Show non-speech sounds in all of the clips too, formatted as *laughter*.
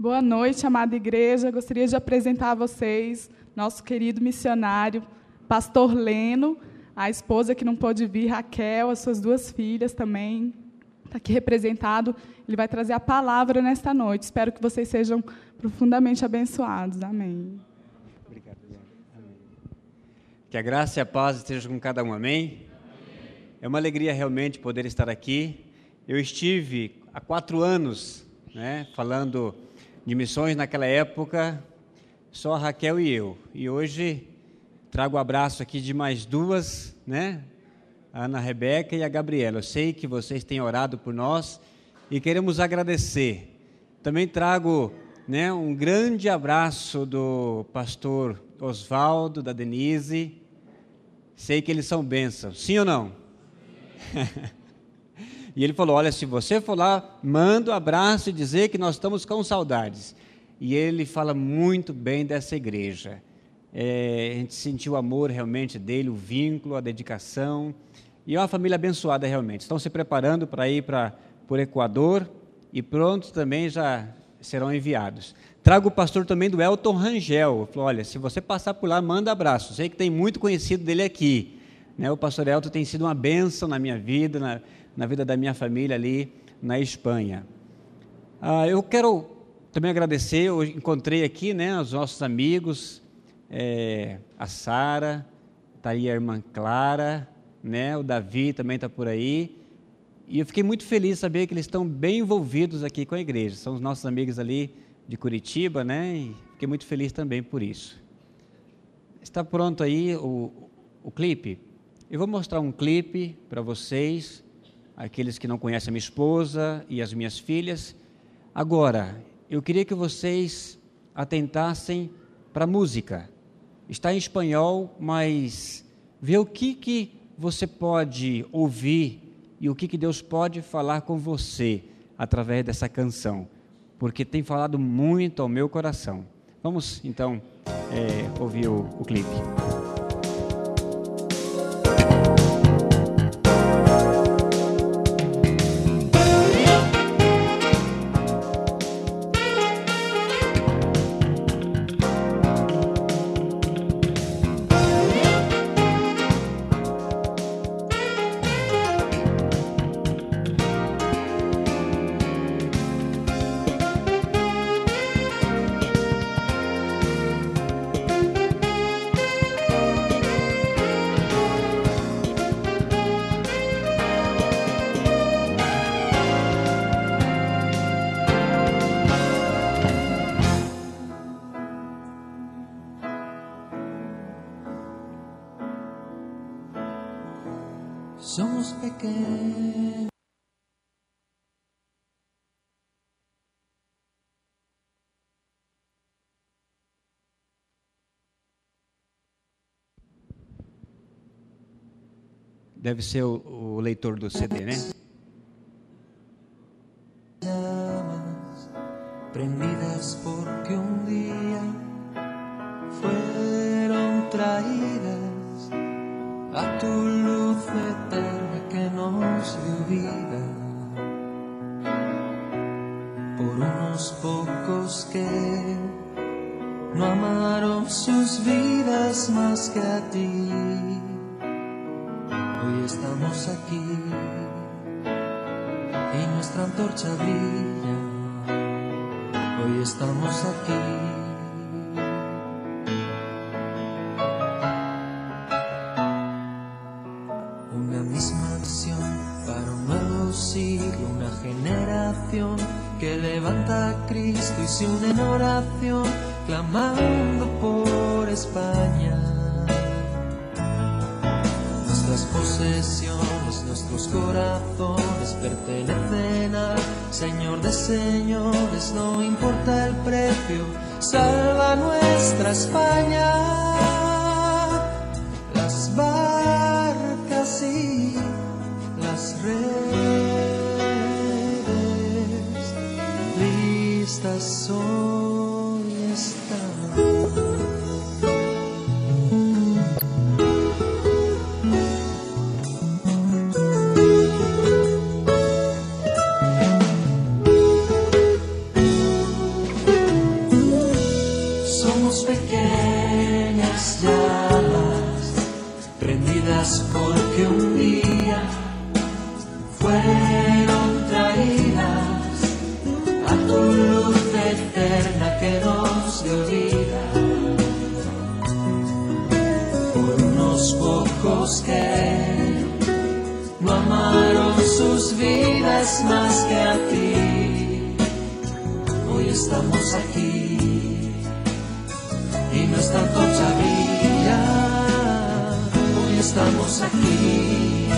Boa noite, amada igreja. Gostaria de apresentar a vocês nosso querido missionário, pastor Leno, a esposa que não pôde vir, Raquel, as suas duas filhas também. Está aqui representado. Ele vai trazer a palavra nesta noite. Espero que vocês sejam profundamente abençoados. Amém. Obrigado. Amém. Que a graça e a paz estejam com cada um. Amém? É uma alegria realmente poder estar aqui. Eu estive há quatro anos né, falando de missões naquela época, só a Raquel e eu. E hoje trago o abraço aqui de mais duas, né? A Ana Rebeca e a Gabriela. Eu sei que vocês têm orado por nós e queremos agradecer. Também trago né, um grande abraço do pastor Oswaldo, da Denise. Sei que eles são bênçãos, sim ou não? *laughs* E ele falou: Olha, se você for lá, manda um abraço e dizer que nós estamos com saudades. E ele fala muito bem dessa igreja. É, a gente sentiu o amor realmente dele, o vínculo, a dedicação. E é uma família abençoada realmente. Estão se preparando para ir para o Equador e pronto também já serão enviados. Trago o pastor também do Elton Rangel. Falou: Olha, se você passar por lá, manda abraço. Sei que tem muito conhecido dele aqui. Né? O pastor Elton tem sido uma bênção na minha vida, na, na vida da minha família ali na Espanha. Ah, eu quero também agradecer, eu encontrei aqui né, os nossos amigos, é, a Sara, está aí a irmã Clara, né, o Davi também está por aí. E eu fiquei muito feliz de saber que eles estão bem envolvidos aqui com a igreja. São os nossos amigos ali de Curitiba, né? E fiquei muito feliz também por isso. Está pronto aí o, o clipe? Eu vou mostrar um clipe para vocês aqueles que não conhecem a minha esposa e as minhas filhas. Agora, eu queria que vocês atentassem para a música. Está em espanhol, mas vê o que, que você pode ouvir e o que, que Deus pode falar com você através dessa canção, porque tem falado muito ao meu coração. Vamos então é, ouvir o, o clipe. Deve ser o, o leitor do CD, né? prendidas porque un día fueron traídas a tu luz eterna que nos dio vida por unos pocos que no amaron sus vidas más que a ti. Hoy estamos aquí y nuestra antorcha brilla. Hoy estamos aquí. Una misma visión para un nuevo siglo, una generación que levanta a Cristo y se une en oración, clamando Señor de señores, no importa el precio, salva nuestra España. Las barcas y las redes listas hoy sus vidas más que a ti. Hoy estamos aquí y nuestra antorcha brilla. Hoy estamos aquí.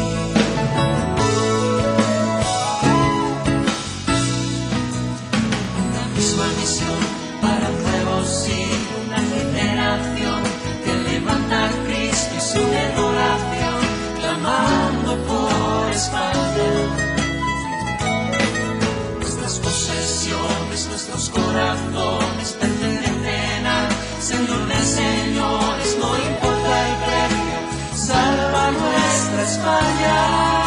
Señor de señores, no importa el precio, salva nuestra España.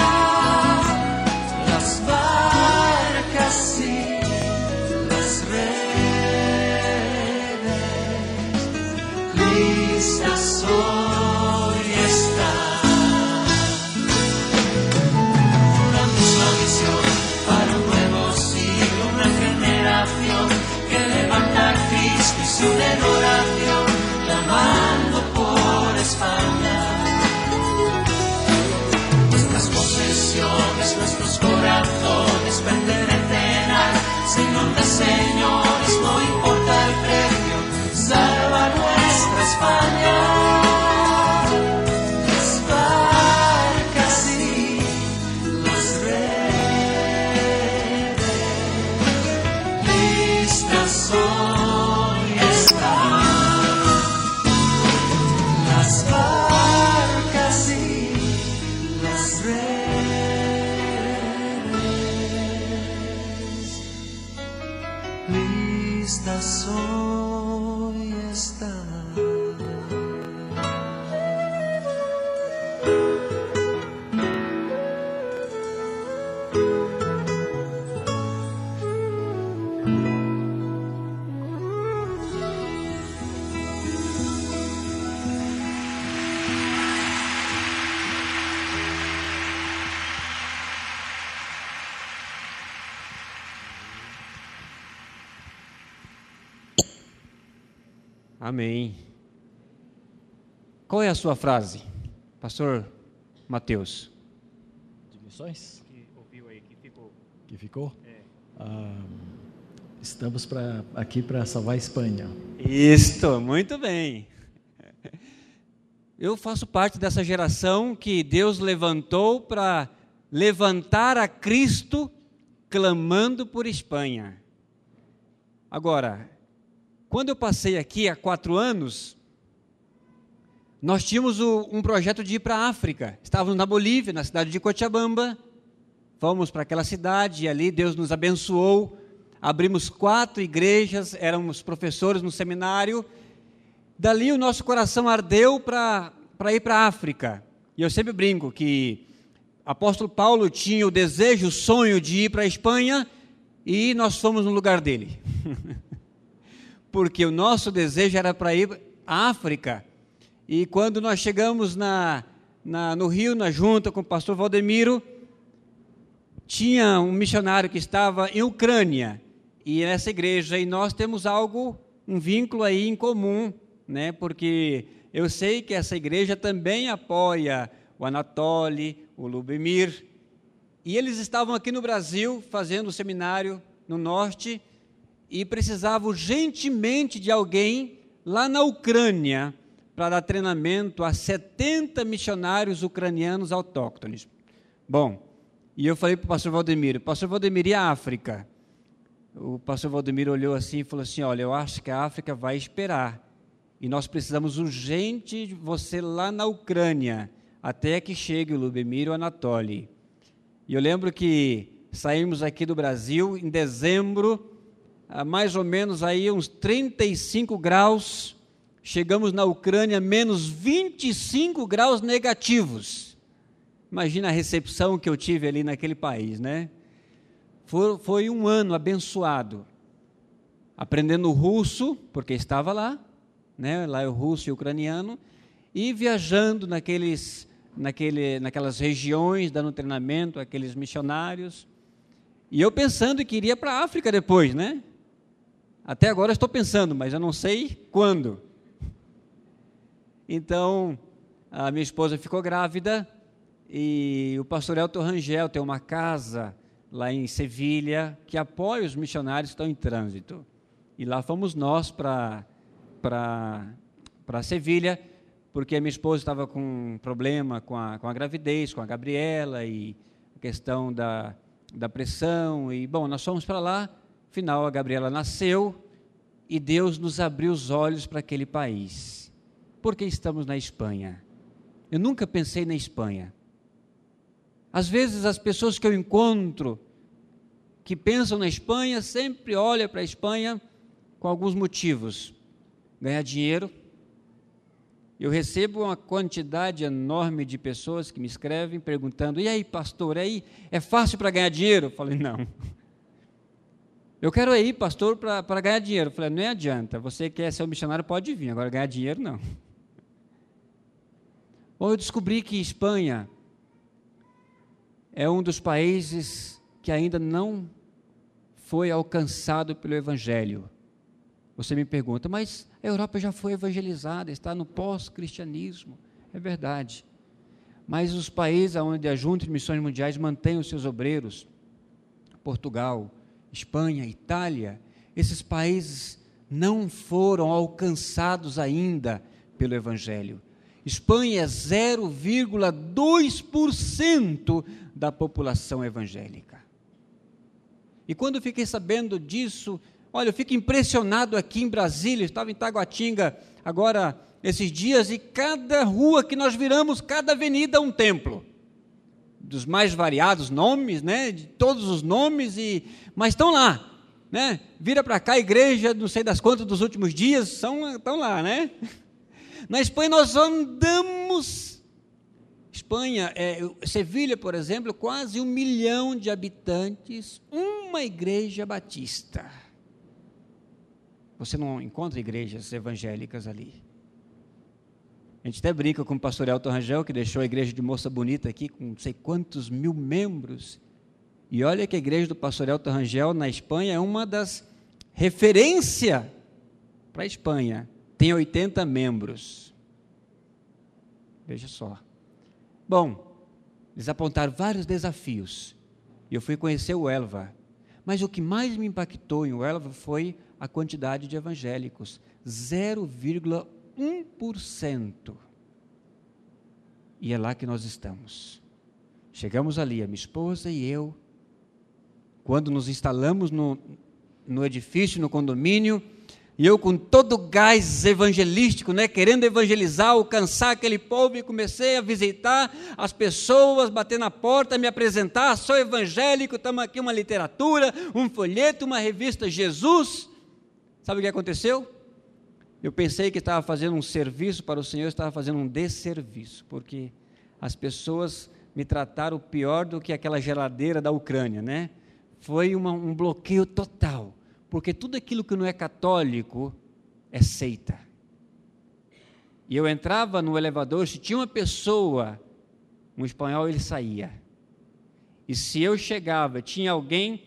Nuestros corazones pertenecen al Señor de señores, no importa el precio, Amém. Qual é a sua frase, Pastor Mateus? de missões Que ouviu aí, que ficou. que ficou. Ah, estamos pra, aqui para salvar a Espanha. Isto, muito bem. Eu faço parte dessa geração que Deus levantou para levantar a Cristo clamando por Espanha. Agora, quando eu passei aqui há quatro anos, nós tínhamos o- um projeto de ir para a África. Estávamos na Bolívia, na cidade de Cochabamba. Fomos para aquela cidade e ali Deus nos abençoou. Abrimos quatro igrejas, éramos professores no seminário. Dali o nosso coração ardeu para ir para a África. E eu sempre brinco que apóstolo Paulo tinha o desejo, o sonho de ir para a Espanha e nós fomos no lugar dele. *laughs* Porque o nosso desejo era para ir à África. E quando nós chegamos na, na, no Rio, na junta com o pastor Valdemiro, tinha um missionário que estava em Ucrânia. E nessa igreja e nós temos algo um vínculo aí em comum né? Porque eu sei que essa igreja também apoia o Anatoly o Lubemir. E eles estavam aqui no Brasil fazendo o seminário no norte e precisavam urgentemente de alguém lá na Ucrânia para dar treinamento a 70 missionários ucranianos autóctones. Bom, e eu falei para o pastor Valdemiro, pastor Valdemiro, e a África? O pastor Valdemiro olhou assim e falou assim, olha, eu acho que a África vai esperar. E nós precisamos urgente de você lá na Ucrânia, até que chegue o Lubemir e o Anatoly. E eu lembro que saímos aqui do Brasil em dezembro, a mais ou menos aí uns 35 graus, chegamos na Ucrânia menos 25 graus negativos. Imagina a recepção que eu tive ali naquele país, né? Foi, foi um ano abençoado, aprendendo russo, porque estava lá, né? Lá é o russo e o ucraniano, e viajando naqueles naquele, naquelas regiões, dando treinamento àqueles missionários. E eu pensando que iria para a África depois, né? Até agora estou pensando, mas eu não sei quando. Então, a minha esposa ficou grávida e o pastor Elton Rangel tem uma casa lá em Sevilha que apoia os missionários que estão em trânsito. E lá fomos nós para Sevilha, porque a minha esposa estava com um problema com a, com a gravidez, com a Gabriela e a questão da, da pressão. E, bom, nós fomos para lá, final a Gabriela nasceu e Deus nos abriu os olhos para aquele país. Por que estamos na Espanha? Eu nunca pensei na Espanha. Às vezes as pessoas que eu encontro que pensam na Espanha sempre olham para a Espanha com alguns motivos. Ganhar dinheiro. Eu recebo uma quantidade enorme de pessoas que me escrevem perguntando: e aí, pastor, aí é fácil para ganhar dinheiro? Eu falei: não. Eu quero ir, pastor, para ganhar dinheiro. Eu falei: não adianta, você quer ser um missionário, pode vir, agora ganhar dinheiro, não. *laughs* Bom, eu descobri que Espanha é um dos países que ainda não foi alcançado pelo Evangelho. Você me pergunta, mas a Europa já foi evangelizada, está no pós-cristianismo. É verdade. Mas os países onde a Junta de Missões Mundiais mantém os seus obreiros, Portugal, Espanha, Itália, esses países não foram alcançados ainda pelo Evangelho. Espanha é 0,2% da população evangélica. E quando eu fiquei sabendo disso, olha, eu fico impressionado aqui em Brasília, estava em Taguatinga agora esses dias, e cada rua que nós viramos, cada avenida é um templo. Dos mais variados nomes, né? De todos os nomes, e mas estão lá, né? Vira para cá, igreja, não sei das quantas dos últimos dias, são, estão lá, né? *laughs* Na Espanha nós andamos. Espanha, é, Sevilha, por exemplo, quase um milhão de habitantes, uma igreja batista. Você não encontra igrejas evangélicas ali. A gente até brinca com o pastor Elton Rangel, que deixou a igreja de Moça Bonita aqui, com não sei quantos mil membros. E olha que a igreja do pastor Elton Rangel, na Espanha, é uma das referências para a Espanha tem 80 membros. Veja só. Bom, eles apontaram vários desafios. E eu fui conhecer o Elva. Mas o que mais me impactou em o Elva foi a quantidade de evangélicos 0,1%. E é lá que nós estamos. Chegamos ali, a minha esposa e eu. Quando nos instalamos no, no edifício, no condomínio, e eu com todo o gás evangelístico, né, querendo evangelizar, alcançar aquele povo, e comecei a visitar as pessoas, bater na porta, me apresentar, sou evangélico, estamos aqui uma literatura, um folheto, uma revista Jesus. Sabe o que aconteceu? Eu pensei que estava fazendo um serviço para o Senhor, estava fazendo um desserviço, porque as pessoas me trataram pior do que aquela geladeira da Ucrânia, né? Foi uma, um bloqueio total porque tudo aquilo que não é católico é seita. E eu entrava no elevador, se tinha uma pessoa, um espanhol, ele saía. E se eu chegava, tinha alguém,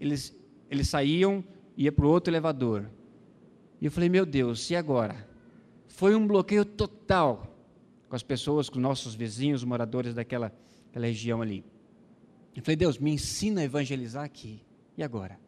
eles, eles saíam, ia para o outro elevador. E eu falei, meu Deus, e agora? Foi um bloqueio total com as pessoas, com os nossos vizinhos, moradores daquela, daquela região ali. Eu falei, Deus, me ensina a evangelizar aqui. E agora?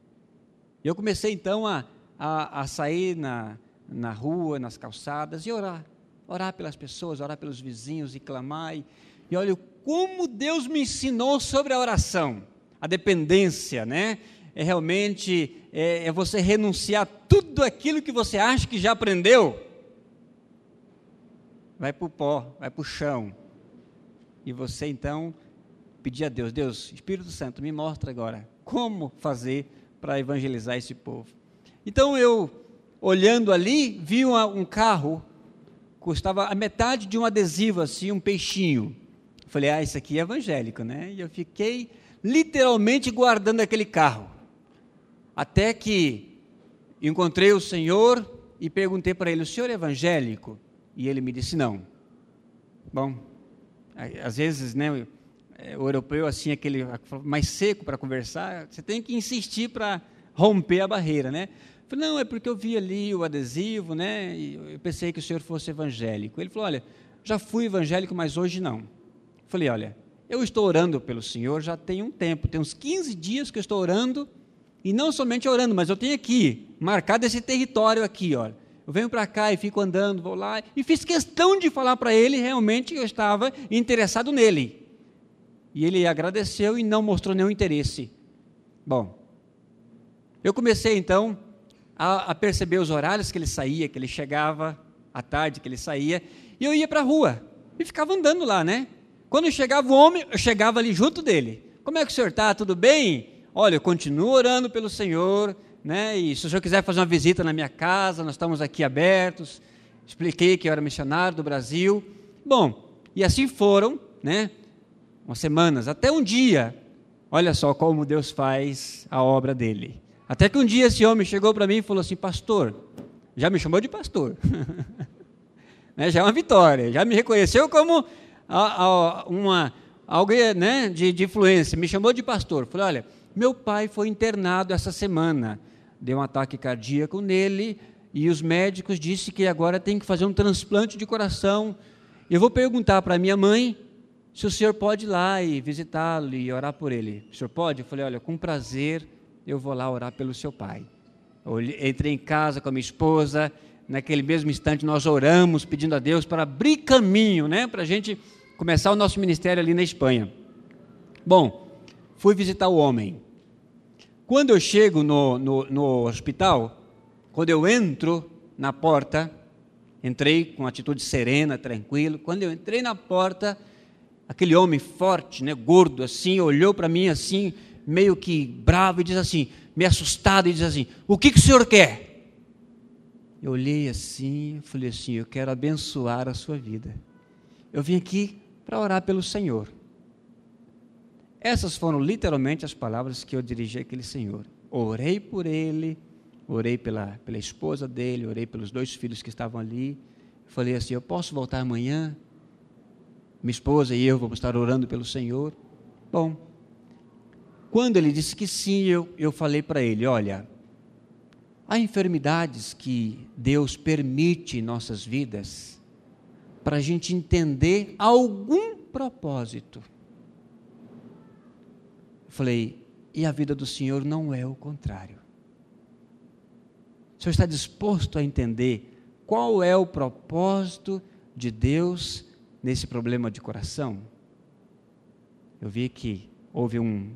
E eu comecei então a, a, a sair na, na rua, nas calçadas e orar. Orar pelas pessoas, orar pelos vizinhos e clamar. E, e olha como Deus me ensinou sobre a oração, a dependência, né? É realmente é, é você renunciar tudo aquilo que você acha que já aprendeu. Vai para o pó, vai para o chão. E você então pedir a Deus, Deus, Espírito Santo, me mostra agora como fazer para evangelizar esse povo. Então eu, olhando ali, vi uma, um carro, custava a metade de um adesivo, assim, um peixinho. Falei, ah, isso aqui é evangélico, né? E eu fiquei literalmente guardando aquele carro. Até que encontrei o Senhor e perguntei para ele: o senhor é evangélico? E ele me disse: não. Bom, às vezes, né, é, o europeu assim aquele mais seco para conversar, você tem que insistir para romper a barreira, né? Falei, não, é porque eu vi ali o adesivo, né? E eu pensei que o senhor fosse evangélico. Ele falou, olha, já fui evangélico, mas hoje não. Falei, olha, eu estou orando pelo senhor já tem um tempo, tem uns 15 dias que eu estou orando, e não somente orando, mas eu tenho aqui, marcado esse território aqui, olha. Eu venho para cá e fico andando, vou lá, e fiz questão de falar para ele realmente que eu estava interessado nele. E ele agradeceu e não mostrou nenhum interesse. Bom, eu comecei então a, a perceber os horários que ele saía, que ele chegava, à tarde que ele saía, e eu ia para a rua e ficava andando lá, né? Quando chegava o homem, eu chegava ali junto dele. Como é que o senhor está? Tudo bem? Olha, eu continuo orando pelo Senhor, né? E se o senhor quiser fazer uma visita na minha casa, nós estamos aqui abertos. Expliquei que eu era missionário do Brasil. Bom, e assim foram, né? Umas semanas, até um dia. Olha só como Deus faz a obra dele. Até que um dia esse homem chegou para mim e falou assim: Pastor, já me chamou de pastor. *laughs* né? Já é uma vitória. Já me reconheceu como a, a, uma, alguém né, de, de influência. Me chamou de pastor. Falei: Olha, meu pai foi internado essa semana deu um ataque cardíaco nele e os médicos disseram que agora tem que fazer um transplante de coração. Eu vou perguntar para minha mãe se o senhor pode ir lá e visitá-lo e orar por ele. O senhor pode? Eu falei, olha, com prazer eu vou lá orar pelo seu pai. Eu entrei em casa com a minha esposa, naquele mesmo instante nós oramos pedindo a Deus para abrir caminho, né, para a gente começar o nosso ministério ali na Espanha. Bom, fui visitar o homem. Quando eu chego no, no, no hospital, quando eu entro na porta, entrei com atitude serena, tranquilo. Quando eu entrei na porta, aquele homem forte, né, gordo assim, olhou para mim assim, meio que bravo e diz assim, meio assustado e diz assim: "O que que o senhor quer?" Eu olhei assim, falei assim: "Eu quero abençoar a sua vida. Eu vim aqui para orar pelo Senhor." Essas foram literalmente as palavras que eu dirigi àquele senhor. Orei por ele, orei pela, pela esposa dele, orei pelos dois filhos que estavam ali. Falei assim: Eu posso voltar amanhã? Minha esposa e eu vamos estar orando pelo Senhor. Bom, quando ele disse que sim, eu, eu falei para ele: Olha, há enfermidades que Deus permite em nossas vidas para a gente entender algum propósito. Falei, e a vida do Senhor não é o contrário. O Senhor está disposto a entender qual é o propósito de Deus nesse problema de coração? Eu vi que houve um,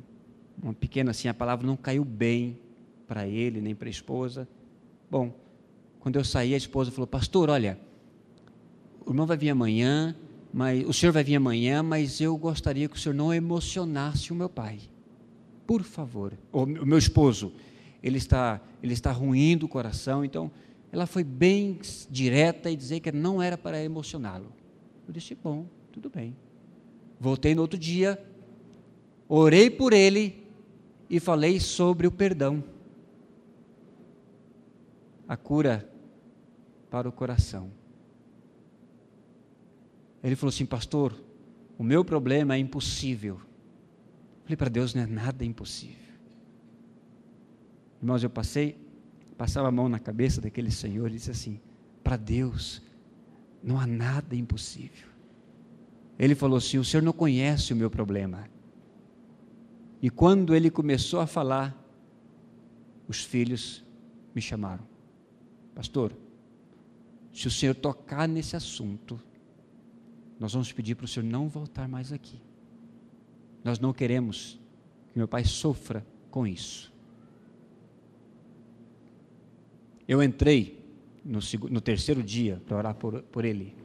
uma pequena assim, a palavra não caiu bem para ele, nem para a esposa. Bom, quando eu saí, a esposa falou: Pastor, olha, o irmão vai vir amanhã, mas o senhor vai vir amanhã, mas eu gostaria que o senhor não emocionasse o meu pai por favor. O meu esposo, ele está, ele está ruindo o coração, então ela foi bem direta e dizer que não era para emocioná-lo. Eu disse, bom, tudo bem. Voltei no outro dia, orei por ele e falei sobre o perdão. A cura para o coração. Ele falou assim, pastor, o meu problema é impossível. Falei para Deus, não é nada impossível. Irmãos, eu passei, passava a mão na cabeça daquele senhor e disse assim: para Deus não há nada impossível. Ele falou assim: o senhor não conhece o meu problema. E quando ele começou a falar, os filhos me chamaram: Pastor, se o senhor tocar nesse assunto, nós vamos pedir para o senhor não voltar mais aqui. Nós não queremos que meu pai sofra com isso. Eu entrei no, no terceiro dia para orar por, por ele.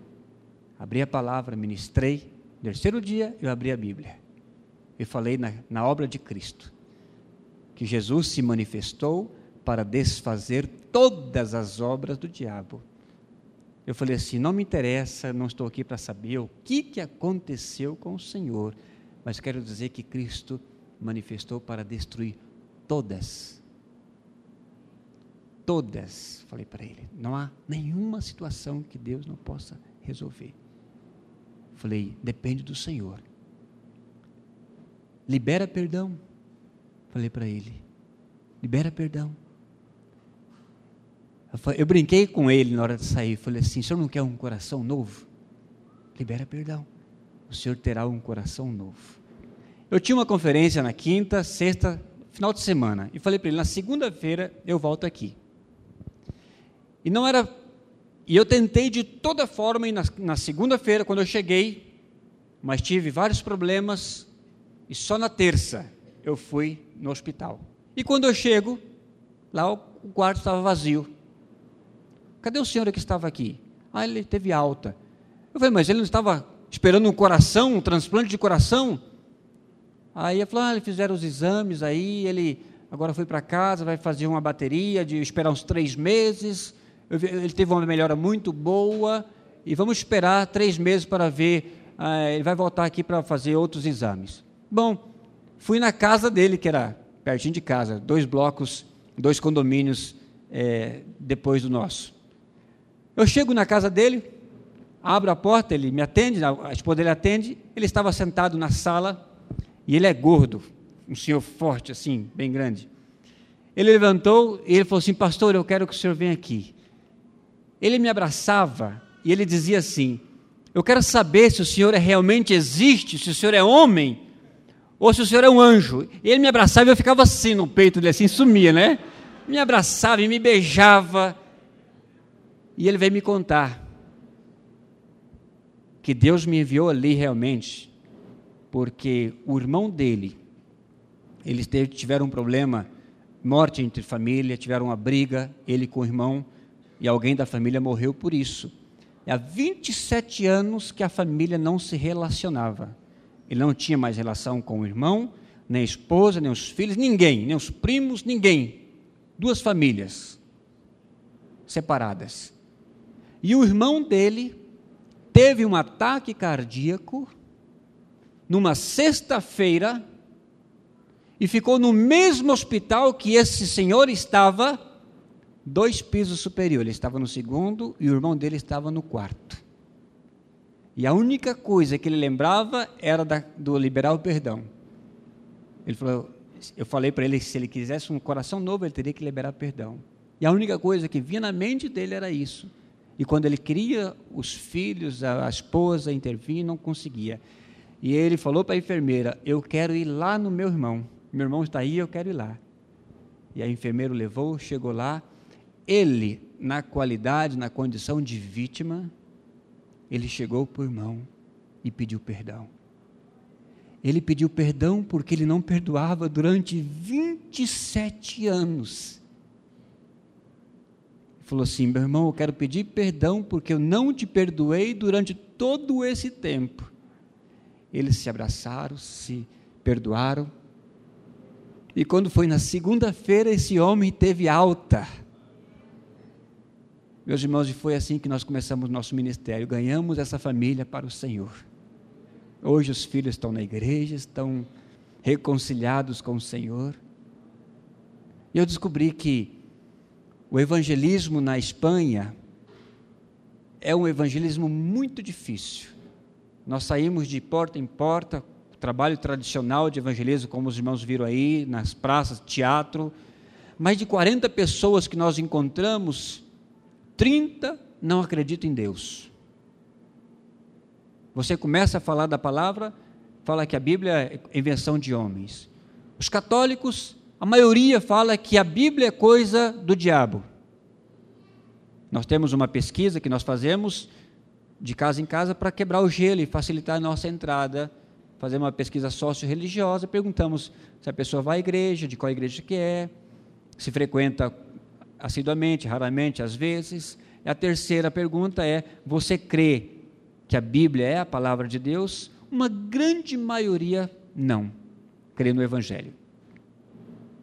Abri a palavra, ministrei. No terceiro dia, eu abri a Bíblia. E falei na, na obra de Cristo. Que Jesus se manifestou para desfazer todas as obras do diabo. Eu falei assim: não me interessa, não estou aqui para saber o que, que aconteceu com o Senhor mas quero dizer que Cristo manifestou para destruir todas. Todas, falei para ele. Não há nenhuma situação que Deus não possa resolver. Falei: Depende do Senhor. Libera perdão. Falei para ele: Libera perdão. Eu, brinquei com ele na hora de sair. Falei assim: O senhor não quer um coração novo? Libera perdão. O senhor terá um coração novo. Eu tinha uma conferência na quinta, sexta, final de semana. E falei para ele: Na segunda-feira eu volto aqui. E não era. E eu tentei de toda forma, e na, na segunda-feira, quando eu cheguei, mas tive vários problemas, e só na terça eu fui no hospital. E quando eu chego, lá o quarto estava vazio. Cadê o senhor que estava aqui? Ah, ele teve alta. Eu falei, mas ele não estava esperando um coração, um transplante de coração? Aí ele falou, ah, fizeram os exames aí, ele agora foi para casa, vai fazer uma bateria de esperar uns três meses. Ele teve uma melhora muito boa e vamos esperar três meses para ver. Ah, ele vai voltar aqui para fazer outros exames. Bom, fui na casa dele, que era pertinho de casa, dois blocos, dois condomínios é, depois do nosso. Eu chego na casa dele, abro a porta, ele me atende, a esposa dele atende, ele estava sentado na sala e ele é gordo, um senhor forte assim, bem grande. Ele levantou e ele falou assim: Pastor, eu quero que o senhor venha aqui. Ele me abraçava e ele dizia assim: Eu quero saber se o senhor é realmente existe, se o senhor é homem ou se o senhor é um anjo. Ele me abraçava e eu ficava assim no peito dele, assim, sumia, né? Me abraçava e me beijava. E ele veio me contar que Deus me enviou ali realmente, porque o irmão dele, eles tiveram um problema, morte entre família, tiveram uma briga, ele com o irmão, e alguém da família morreu por isso. Há 27 anos que a família não se relacionava. Ele não tinha mais relação com o irmão, nem a esposa, nem os filhos, ninguém, nem os primos, ninguém. Duas famílias separadas. E o irmão dele teve um ataque cardíaco numa sexta-feira e ficou no mesmo hospital que esse senhor estava, dois pisos superior. Ele estava no segundo e o irmão dele estava no quarto. E a única coisa que ele lembrava era da, do liberar o perdão. Ele falou, eu falei para ele que se ele quisesse um coração novo, ele teria que liberar perdão. E a única coisa que vinha na mente dele era isso. E quando ele queria os filhos, a, esposa intervir, não conseguia. E ele falou para a enfermeira: Eu quero ir lá no meu irmão. Meu irmão está aí, eu quero ir lá. E a enfermeira o levou, chegou lá. Ele, na qualidade, na condição de vítima, ele chegou para o irmão e pediu perdão. Ele pediu perdão porque ele não perdoava durante 27 anos. Falou assim: meu irmão, eu quero pedir perdão porque eu não te perdoei durante todo esse tempo. Eles se abraçaram, se perdoaram. E quando foi na segunda-feira, esse homem teve alta. Meus irmãos, e foi assim que nós começamos nosso ministério, ganhamos essa família para o Senhor. Hoje os filhos estão na igreja, estão reconciliados com o Senhor. E eu descobri que o evangelismo na Espanha é um evangelismo muito difícil. Nós saímos de porta em porta, trabalho tradicional de evangelismo, como os irmãos viram aí, nas praças, teatro. Mais de 40 pessoas que nós encontramos 30 não acreditam em Deus. Você começa a falar da palavra, fala que a Bíblia é invenção de homens. Os católicos, a maioria fala que a Bíblia é coisa do diabo. Nós temos uma pesquisa que nós fazemos de casa em casa para quebrar o gelo e facilitar a nossa entrada. Fazer uma pesquisa socio-religiosa, perguntamos se a pessoa vai à igreja, de qual igreja que é, se frequenta assiduamente, raramente, às vezes. E a terceira pergunta é: você crê que a Bíblia é a palavra de Deus? Uma grande maioria não crê no Evangelho.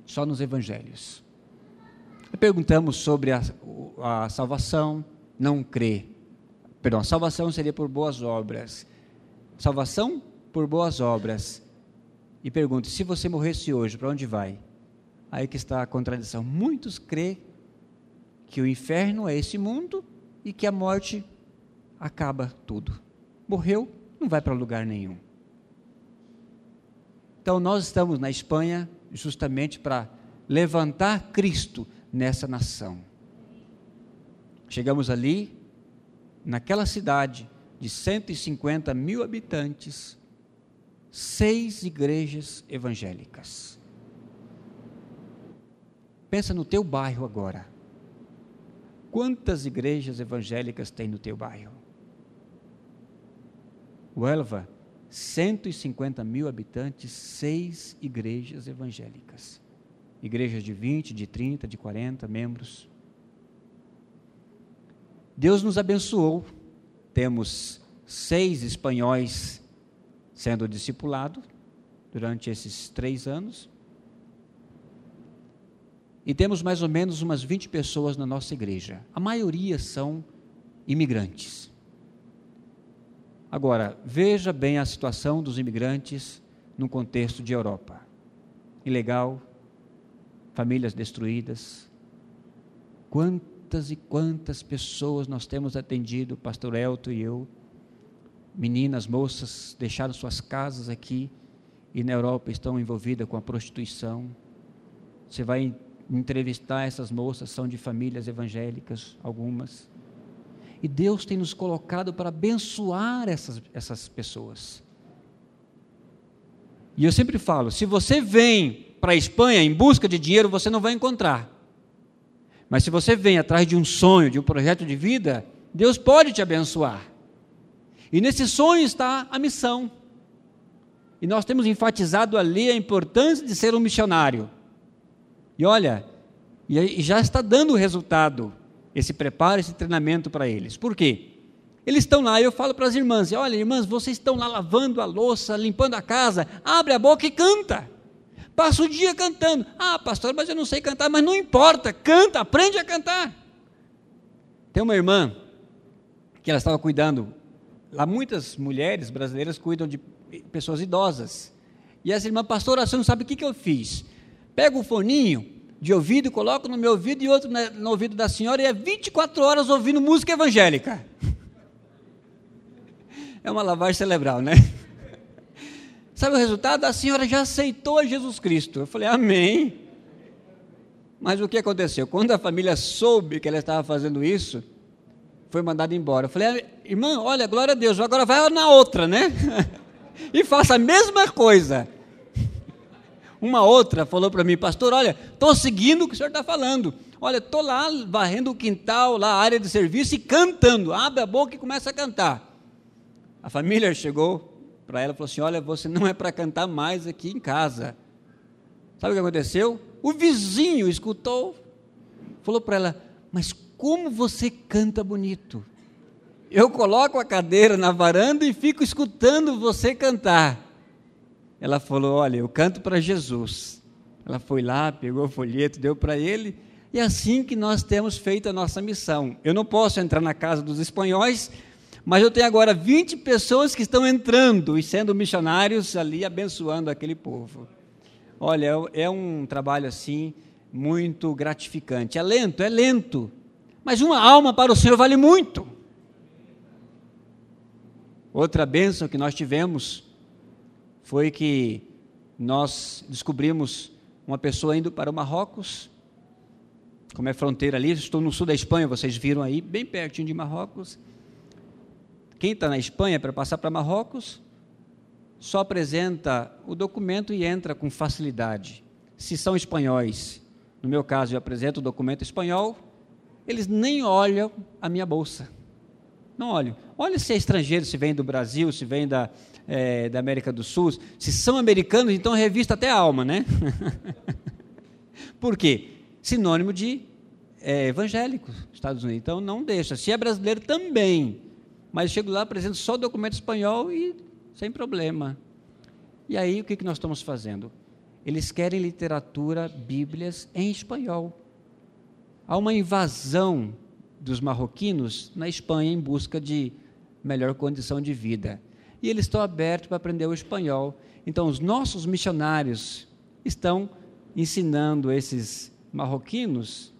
Só nos Evangelhos. Perguntamos sobre a, a salvação, não crê. Perdão, a salvação seria por boas obras. Salvação por boas obras. E pergunto: se você morresse hoje, para onde vai? Aí que está a contradição. Muitos crê que o inferno é esse mundo e que a morte acaba tudo. Morreu, não vai para lugar nenhum. Então nós estamos na Espanha justamente para levantar Cristo nessa nação. Chegamos ali, naquela cidade de 150 mil habitantes, seis igrejas evangélicas. Pensa no teu bairro agora. Quantas igrejas evangélicas tem no teu bairro? O Elva, 150 mil habitantes, seis igrejas evangélicas. Igrejas de 20, de 30, de 40 membros. Deus nos abençoou. Temos seis espanhóis sendo discipulados durante esses três anos. E temos mais ou menos umas 20 pessoas na nossa igreja. A maioria são imigrantes. Agora, veja bem a situação dos imigrantes no contexto de Europa. Ilegal, famílias destruídas. Quantas e quantas pessoas nós temos atendido, pastor Elton e eu, meninas, moças, deixaram suas casas aqui e na Europa estão envolvidas com a prostituição. Você vai entrevistar essas moças, são de famílias evangélicas, algumas. E Deus tem nos colocado para abençoar essas, essas pessoas. E eu sempre falo: se você vem para a Espanha em busca de dinheiro, você não vai encontrar. Mas se você vem atrás de um sonho, de um projeto de vida, Deus pode te abençoar. E nesse sonho está a missão. E nós temos enfatizado ali a importância de ser um missionário. E olha, e já está dando resultado esse preparo, esse treinamento para eles. Por quê? Eles estão lá, eu falo para as irmãs: olha, irmãs, vocês estão lá lavando a louça, limpando a casa, abre a boca e canta. Passa o dia cantando. Ah, pastor, mas eu não sei cantar, mas não importa, canta, aprende a cantar. Tem uma irmã que ela estava cuidando, lá muitas mulheres brasileiras cuidam de pessoas idosas. E essa irmã, pastora, você não sabe o que, que eu fiz? Pega o foninho de ouvido, coloco no meu ouvido e outro no ouvido da senhora, e é 24 horas ouvindo música evangélica. *laughs* É uma lavagem cerebral, né? *laughs* Sabe o resultado? A senhora já aceitou Jesus Cristo. Eu falei, Amém. Mas o que aconteceu? Quando a família soube que ela estava fazendo isso, foi mandada embora. Eu falei, ah, irmã, olha, glória a Deus, agora vai na outra, né? *laughs* e faça a mesma coisa. Uma outra falou para mim, pastor, olha, estou seguindo o que o senhor está falando. Olha, estou lá varrendo o quintal, lá a área de serviço e cantando. Abre a boca e começa a cantar. A família chegou para ela e falou assim: Olha, você não é para cantar mais aqui em casa. Sabe o que aconteceu? O vizinho escutou, falou para ela: Mas como você canta bonito? Eu coloco a cadeira na varanda e fico escutando você cantar. Ela falou: Olha, eu canto para Jesus. Ela foi lá, pegou o folheto, deu para ele. E é assim que nós temos feito a nossa missão. Eu não posso entrar na casa dos espanhóis mas eu tenho agora 20 pessoas que estão entrando e sendo missionários ali, abençoando aquele povo. Olha, é um trabalho assim muito gratificante. É lento, é lento. Mas uma alma para o Senhor vale muito. Outra bênção que nós tivemos foi que nós descobrimos uma pessoa indo para o Marrocos, como é fronteira ali, estou no sul da Espanha, vocês viram aí, bem pertinho de Marrocos. Quem está na Espanha para passar para Marrocos, só apresenta o documento e entra com facilidade. Se são espanhóis, no meu caso eu apresento o documento espanhol, eles nem olham a minha bolsa. Não olham. Olha se é estrangeiro, se vem do Brasil, se vem da, é, da América do Sul. Se são americanos, então revista até a alma, né? *laughs* Por quê? Sinônimo de é, evangélico, Estados Unidos. Então não deixa. Se é brasileiro também, mas chego lá, apresento só documento espanhol e sem problema. E aí o que, que nós estamos fazendo? Eles querem literatura, bíblias em espanhol. Há uma invasão dos marroquinos na Espanha em busca de melhor condição de vida. E eles estão abertos para aprender o espanhol. Então, os nossos missionários estão ensinando esses marroquinos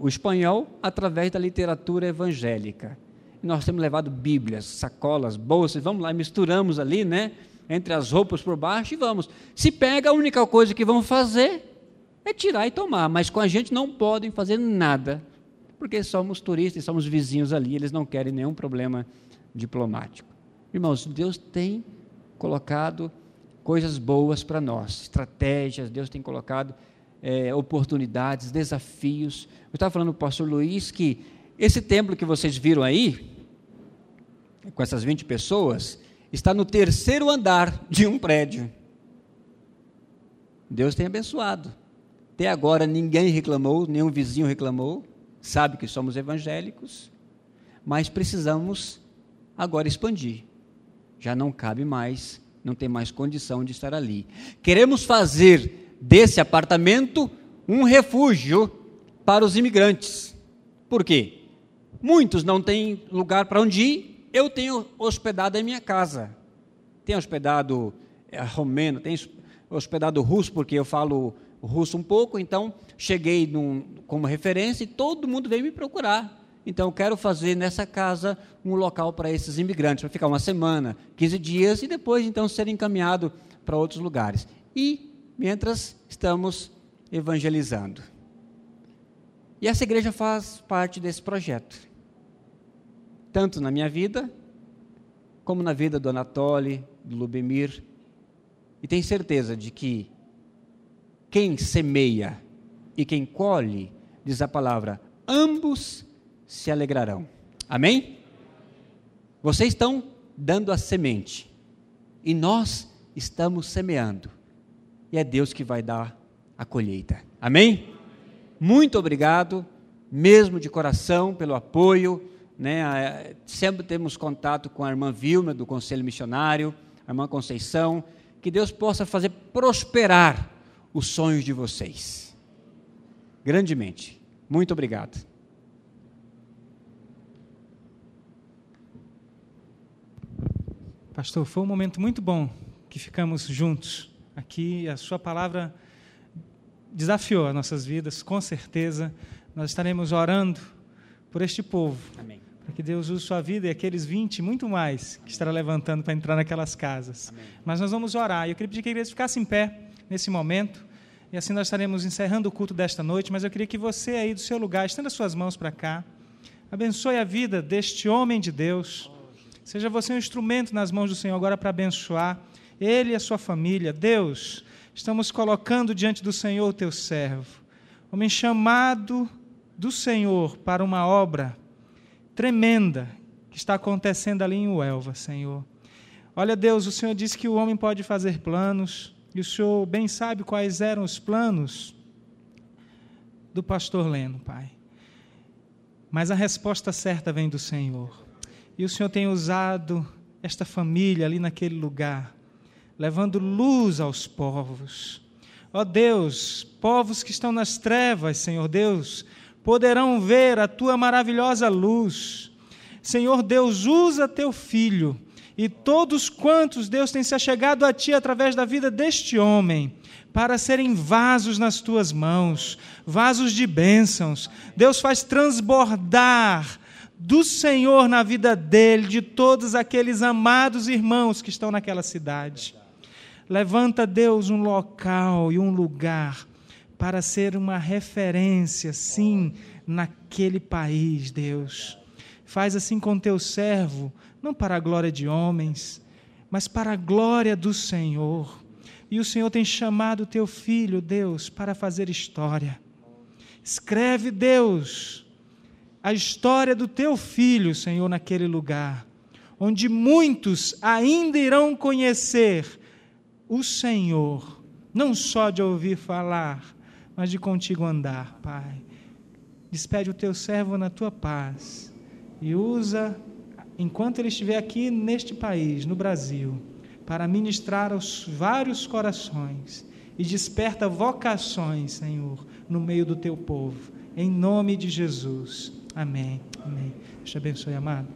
o espanhol através da literatura evangélica. E nós temos levado Bíblias, sacolas, bolsas, vamos lá, misturamos ali, né? Entre as roupas por baixo e vamos. Se pega, a única coisa que vão fazer é tirar e tomar, mas com a gente não podem fazer nada, porque somos turistas, somos vizinhos ali, eles não querem nenhum problema diplomático. Irmãos, Deus tem colocado coisas boas para nós, estratégias, Deus tem colocado é, oportunidades, desafios. Eu estava falando para o pastor Luiz que esse templo que vocês viram aí, com essas 20 pessoas, está no terceiro andar de um prédio. Deus tem abençoado. Até agora ninguém reclamou, nenhum vizinho reclamou, sabe que somos evangélicos, mas precisamos agora expandir. Já não cabe mais, não tem mais condição de estar ali. Queremos fazer desse apartamento um refúgio para os imigrantes. Por quê? Muitos não têm lugar para onde ir, eu tenho hospedado em minha casa. Tenho hospedado é, romeno, tenho hospedado russo, porque eu falo russo um pouco, então cheguei num, como referência e todo mundo veio me procurar. Então, quero fazer nessa casa um local para esses imigrantes, para ficar uma semana, 15 dias e depois, então, ser encaminhado para outros lugares. E, mientras estamos evangelizando. E essa igreja faz parte desse projeto. Tanto na minha vida, como na vida do Anatoly, do Lubemir. E tenho certeza de que quem semeia e quem colhe, diz a palavra, ambos se alegrarão. Amém? Vocês estão dando a semente e nós estamos semeando. E é Deus que vai dar a colheita. Amém? Muito obrigado, mesmo de coração, pelo apoio. Né? Sempre temos contato com a irmã Vilma, do Conselho Missionário, a irmã Conceição. Que Deus possa fazer prosperar os sonhos de vocês. Grandemente. Muito obrigado. Pastor, foi um momento muito bom que ficamos juntos aqui. A Sua palavra desafiou as nossas vidas, com certeza. Nós estaremos orando por este povo. Amém. Para que Deus use sua vida e aqueles 20, muito mais, que estará levantando para entrar naquelas casas. Amém. Mas nós vamos orar. E eu queria pedir que a igreja ficasse em pé nesse momento. E assim nós estaremos encerrando o culto desta noite. Mas eu queria que você aí do seu lugar, estenda suas mãos para cá. Abençoe a vida deste homem de Deus. Seja você um instrumento nas mãos do Senhor agora para abençoar ele e a sua família. Deus, estamos colocando diante do Senhor o teu servo, homem chamado do Senhor para uma obra tremenda que está acontecendo ali em Uelva, Senhor. Olha, Deus, o Senhor disse que o homem pode fazer planos, e o Senhor bem sabe quais eram os planos do pastor Leno, Pai. Mas a resposta certa vem do Senhor. E o Senhor tem usado esta família ali naquele lugar, levando luz aos povos. Ó Deus, povos que estão nas trevas, Senhor Deus, poderão ver a tua maravilhosa luz. Senhor Deus, usa teu filho e todos quantos Deus tem se achegado a ti através da vida deste homem, para serem vasos nas tuas mãos, vasos de bênçãos. Deus faz transbordar do Senhor na vida dele, de todos aqueles amados irmãos que estão naquela cidade. Levanta, Deus, um local e um lugar para ser uma referência, sim, naquele país, Deus. Faz assim com teu servo, não para a glória de homens, mas para a glória do Senhor. E o Senhor tem chamado teu filho, Deus, para fazer história. Escreve, Deus, a história do teu filho, Senhor, naquele lugar, onde muitos ainda irão conhecer o Senhor, não só de ouvir falar, mas de contigo andar, Pai. Despede o teu servo na tua paz e usa, enquanto ele estiver aqui neste país, no Brasil, para ministrar aos vários corações e desperta vocações, Senhor, no meio do teu povo. Em nome de Jesus. Amém. Amém. Deus te abençoe, amado.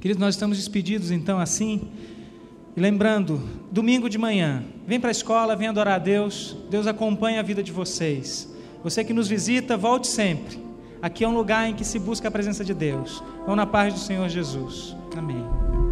Queridos, nós estamos despedidos então assim. E lembrando, domingo de manhã, vem para a escola, vem adorar a Deus. Deus acompanha a vida de vocês. Você que nos visita, volte sempre. Aqui é um lugar em que se busca a presença de Deus. Vão na paz do Senhor Jesus. Amém.